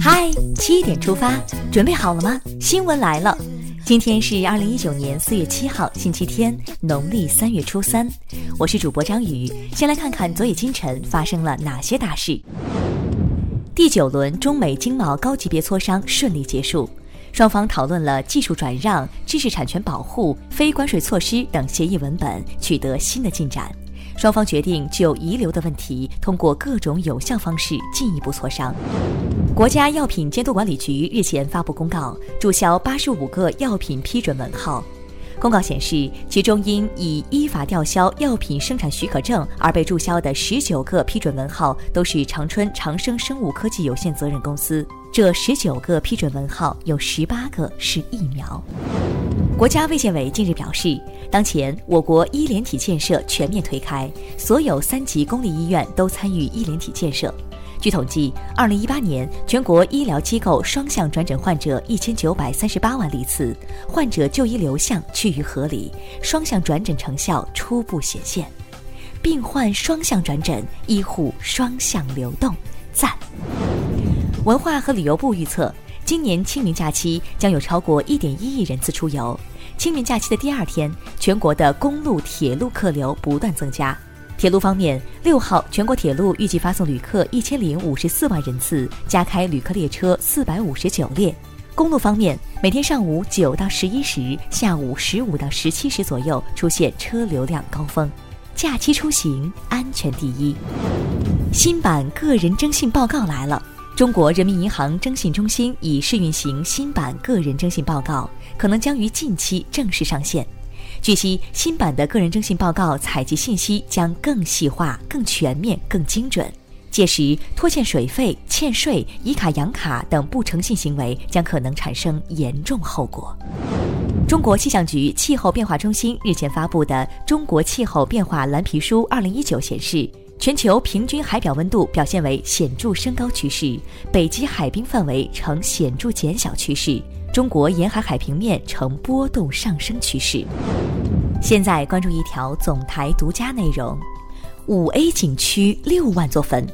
嗨，七点出发，准备好了吗？新闻来了，今天是二零一九年四月七号，星期天，农历三月初三。我是主播张宇，先来看看昨夜今晨发生了哪些大事。第九轮中美经贸高级别磋商顺利结束，双方讨论了技术转让、知识产权保护、非关税措施等协议文本，取得新的进展。双方决定就遗留的问题，通过各种有效方式进一步磋商。国家药品监督管理局日前发布公告，注销八十五个药品批准文号。公告显示，其中因已依法吊销药品生产许可证而被注销的十九个批准文号，都是长春长生生物科技有限责任公司。这十九个批准文号有十八个是疫苗。国家卫健委近日表示，当前我国医联体建设全面推开，所有三级公立医院都参与医联体建设。据统计，二零一八年全国医疗机构双向转诊患者一千九百三十八万例次，患者就医流向趋于合理，双向转诊成效初步显现。病患双向转诊，医护双向流动，赞。文化和旅游部预测，今年清明假期将有超过一点一亿人次出游。清明假期的第二天，全国的公路、铁路客流不断增加。铁路方面，六号全国铁路预计发送旅客一千零五十四万人次，加开旅客列车四百五十九列。公路方面，每天上午九到十一时，下午十五到十七时左右出现车流量高峰。假期出行安全第一。新版个人征信报告来了，中国人民银行征信中心已试运行新版个人征信报告，可能将于近期正式上线。据悉，新版的个人征信报告采集信息将更细化、更全面、更精准。届时，拖欠水费、欠税、以卡养卡等不诚信行为将可能产生严重后果。中国气象局气候变化中心日前发布的《中国气候变化蓝皮书（二零一九）》显示，全球平均海表温度表现为显著升高趋势，北极海冰范围呈显著减小趋势。中国沿海海平面呈波动上升趋势。现在关注一条总台独家内容：五 A 景区六万座坟。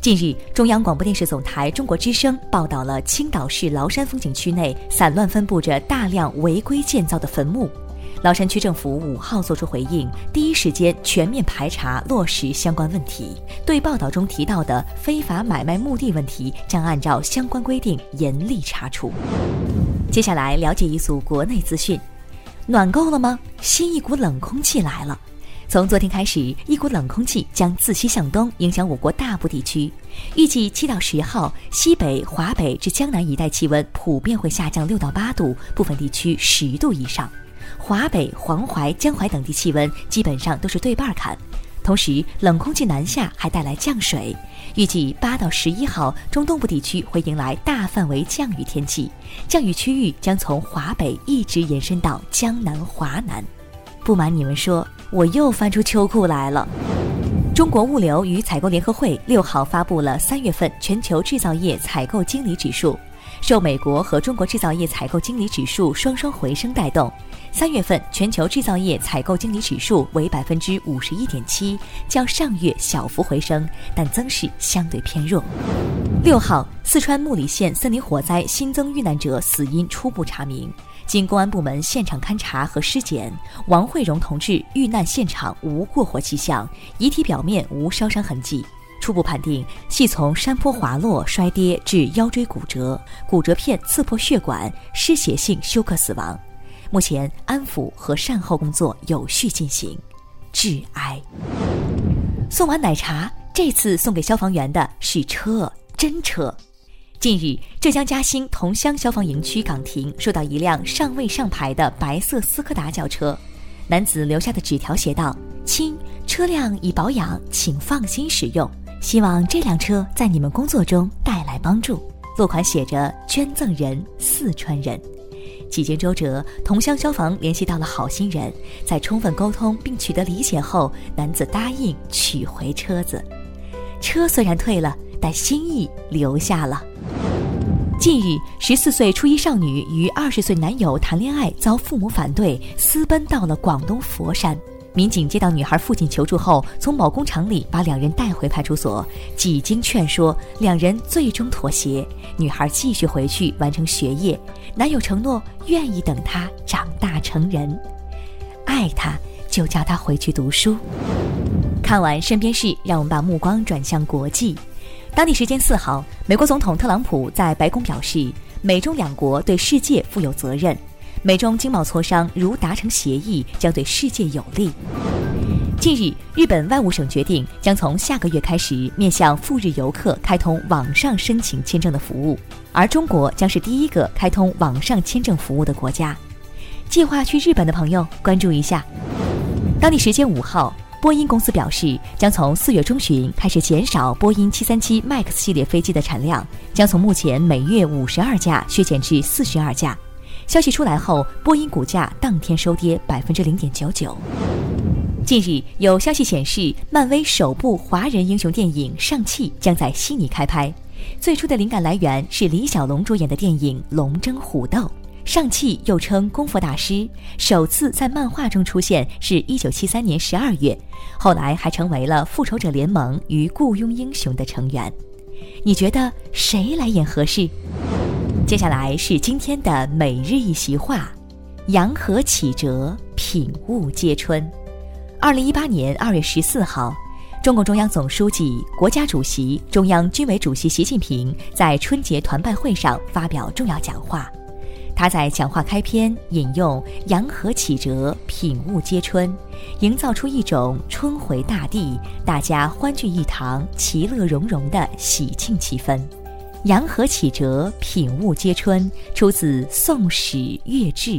近日，中央广播电视总台中国之声报道了青岛市崂山风景区内散乱分布着大量违规建造的坟墓。崂山区政府五号作出回应，第一时间全面排查落实相关问题。对报道中提到的非法买卖墓地问题，将按照相关规定严厉查处。接下来了解一组国内资讯，暖够了吗？新一股冷空气来了。从昨天开始，一股冷空气将自西向东影响我国大部地区。预计七到十号，西北、华北至江南一带气温普遍会下降六到八度，部分地区十度以上。华北、黄淮、江淮等地气温基本上都是对半砍。同时，冷空气南下还带来降水。预计八到十一号，中东部地区会迎来大范围降雨天气，降雨区域将从华北一直延伸到江南、华南。不瞒你们说，我又翻出秋裤来了。中国物流与采购联合会六号发布了三月份全球制造业采购经理指数。受美国和中国制造业采购经理指数双双回升带动，三月份全球制造业采购经理指数为百分之五十一点七，较上月小幅回升，但增势相对偏弱。六号，四川木里县森林火灾新增遇难者死因初步查明，经公安部门现场勘查和尸检，王慧荣同志遇难现场无过火迹象，遗体表面无烧伤痕迹。初步判定系从山坡滑落摔跌致腰椎骨折，骨折片刺破血管，失血性休克死亡。目前安抚和善后工作有序进行。致哀。送完奶茶，这次送给消防员的是车，真车。近日，浙江嘉兴桐乡消防营区岗亭收到一辆尚未上牌的白色斯柯达轿车，男子留下的纸条写道：“亲，车辆已保养，请放心使用。”希望这辆车在你们工作中带来帮助。落款写着“捐赠人四川人”。几经周折，桐乡消防联系到了好心人，在充分沟通并取得理解后，男子答应取回车子。车虽然退了，但心意留下了。近日，十四岁初一少女与二十岁男友谈恋爱，遭父母反对，私奔到了广东佛山。民警接到女孩父亲求助后，从某工厂里把两人带回派出所。几经劝说，两人最终妥协。女孩继续回去完成学业，男友承诺愿意等她长大成人，爱她就叫她回去读书。看完身边事，让我们把目光转向国际。当地时间四号，美国总统特朗普在白宫表示，美中两国对世界负有责任。美中经贸磋商如达成协议，将对世界有利。近日，日本外务省决定将从下个月开始面向赴日游客开通网上申请签证的服务，而中国将是第一个开通网上签证服务的国家。计划去日本的朋友关注一下。当地时间五号，波音公司表示，将从四月中旬开始减少波音737 MAX 系列飞机的产量，将从目前每月五十二架削减至四十二架。消息出来后，波音股价当天收跌百分之零点九九。近日有消息显示，漫威首部华人英雄电影《上汽》将在悉尼开拍，最初的灵感来源是李小龙主演的电影《龙争虎斗》。上汽又称功夫大师，首次在漫画中出现是一九七三年十二月，后来还成为了复仇者联盟与雇佣英雄的成员。你觉得谁来演合适？接下来是今天的每日一席话：阳和启哲，品物皆春。二零一八年二月十四号，中共中央总书记、国家主席、中央军委主席习近平在春节团拜会上发表重要讲话。他在讲话开篇引用“阳和启哲，品物皆春”，营造出一种春回大地、大家欢聚一堂、其乐融融的喜庆气氛。阳和启哲，品物皆春，出自《宋史·乐志》，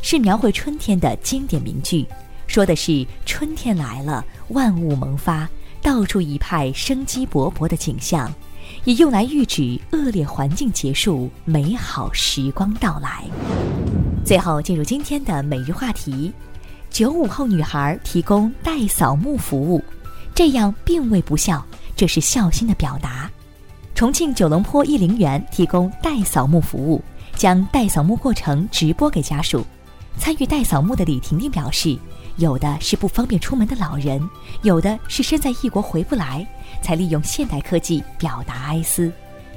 是描绘春天的经典名句，说的是春天来了，万物萌发，到处一派生机勃勃的景象，也用来喻指恶劣环境结束，美好时光到来。最后进入今天的每日话题：九五后女孩提供代扫墓服务，这样并未不孝，这是孝心的表达。重庆九龙坡一陵园提供代扫墓服务，将代扫墓过程直播给家属。参与代扫墓的李婷婷表示，有的是不方便出门的老人，有的是身在异国回不来，才利用现代科技表达哀思。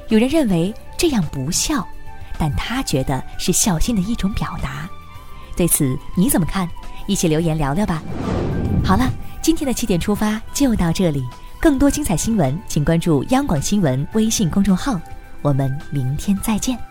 有人认为这样不孝，但他觉得是孝心的一种表达。对此你怎么看？一起留言聊聊吧。好了，今天的七点出发就到这里。更多精彩新闻，请关注央广新闻微信公众号。我们明天再见。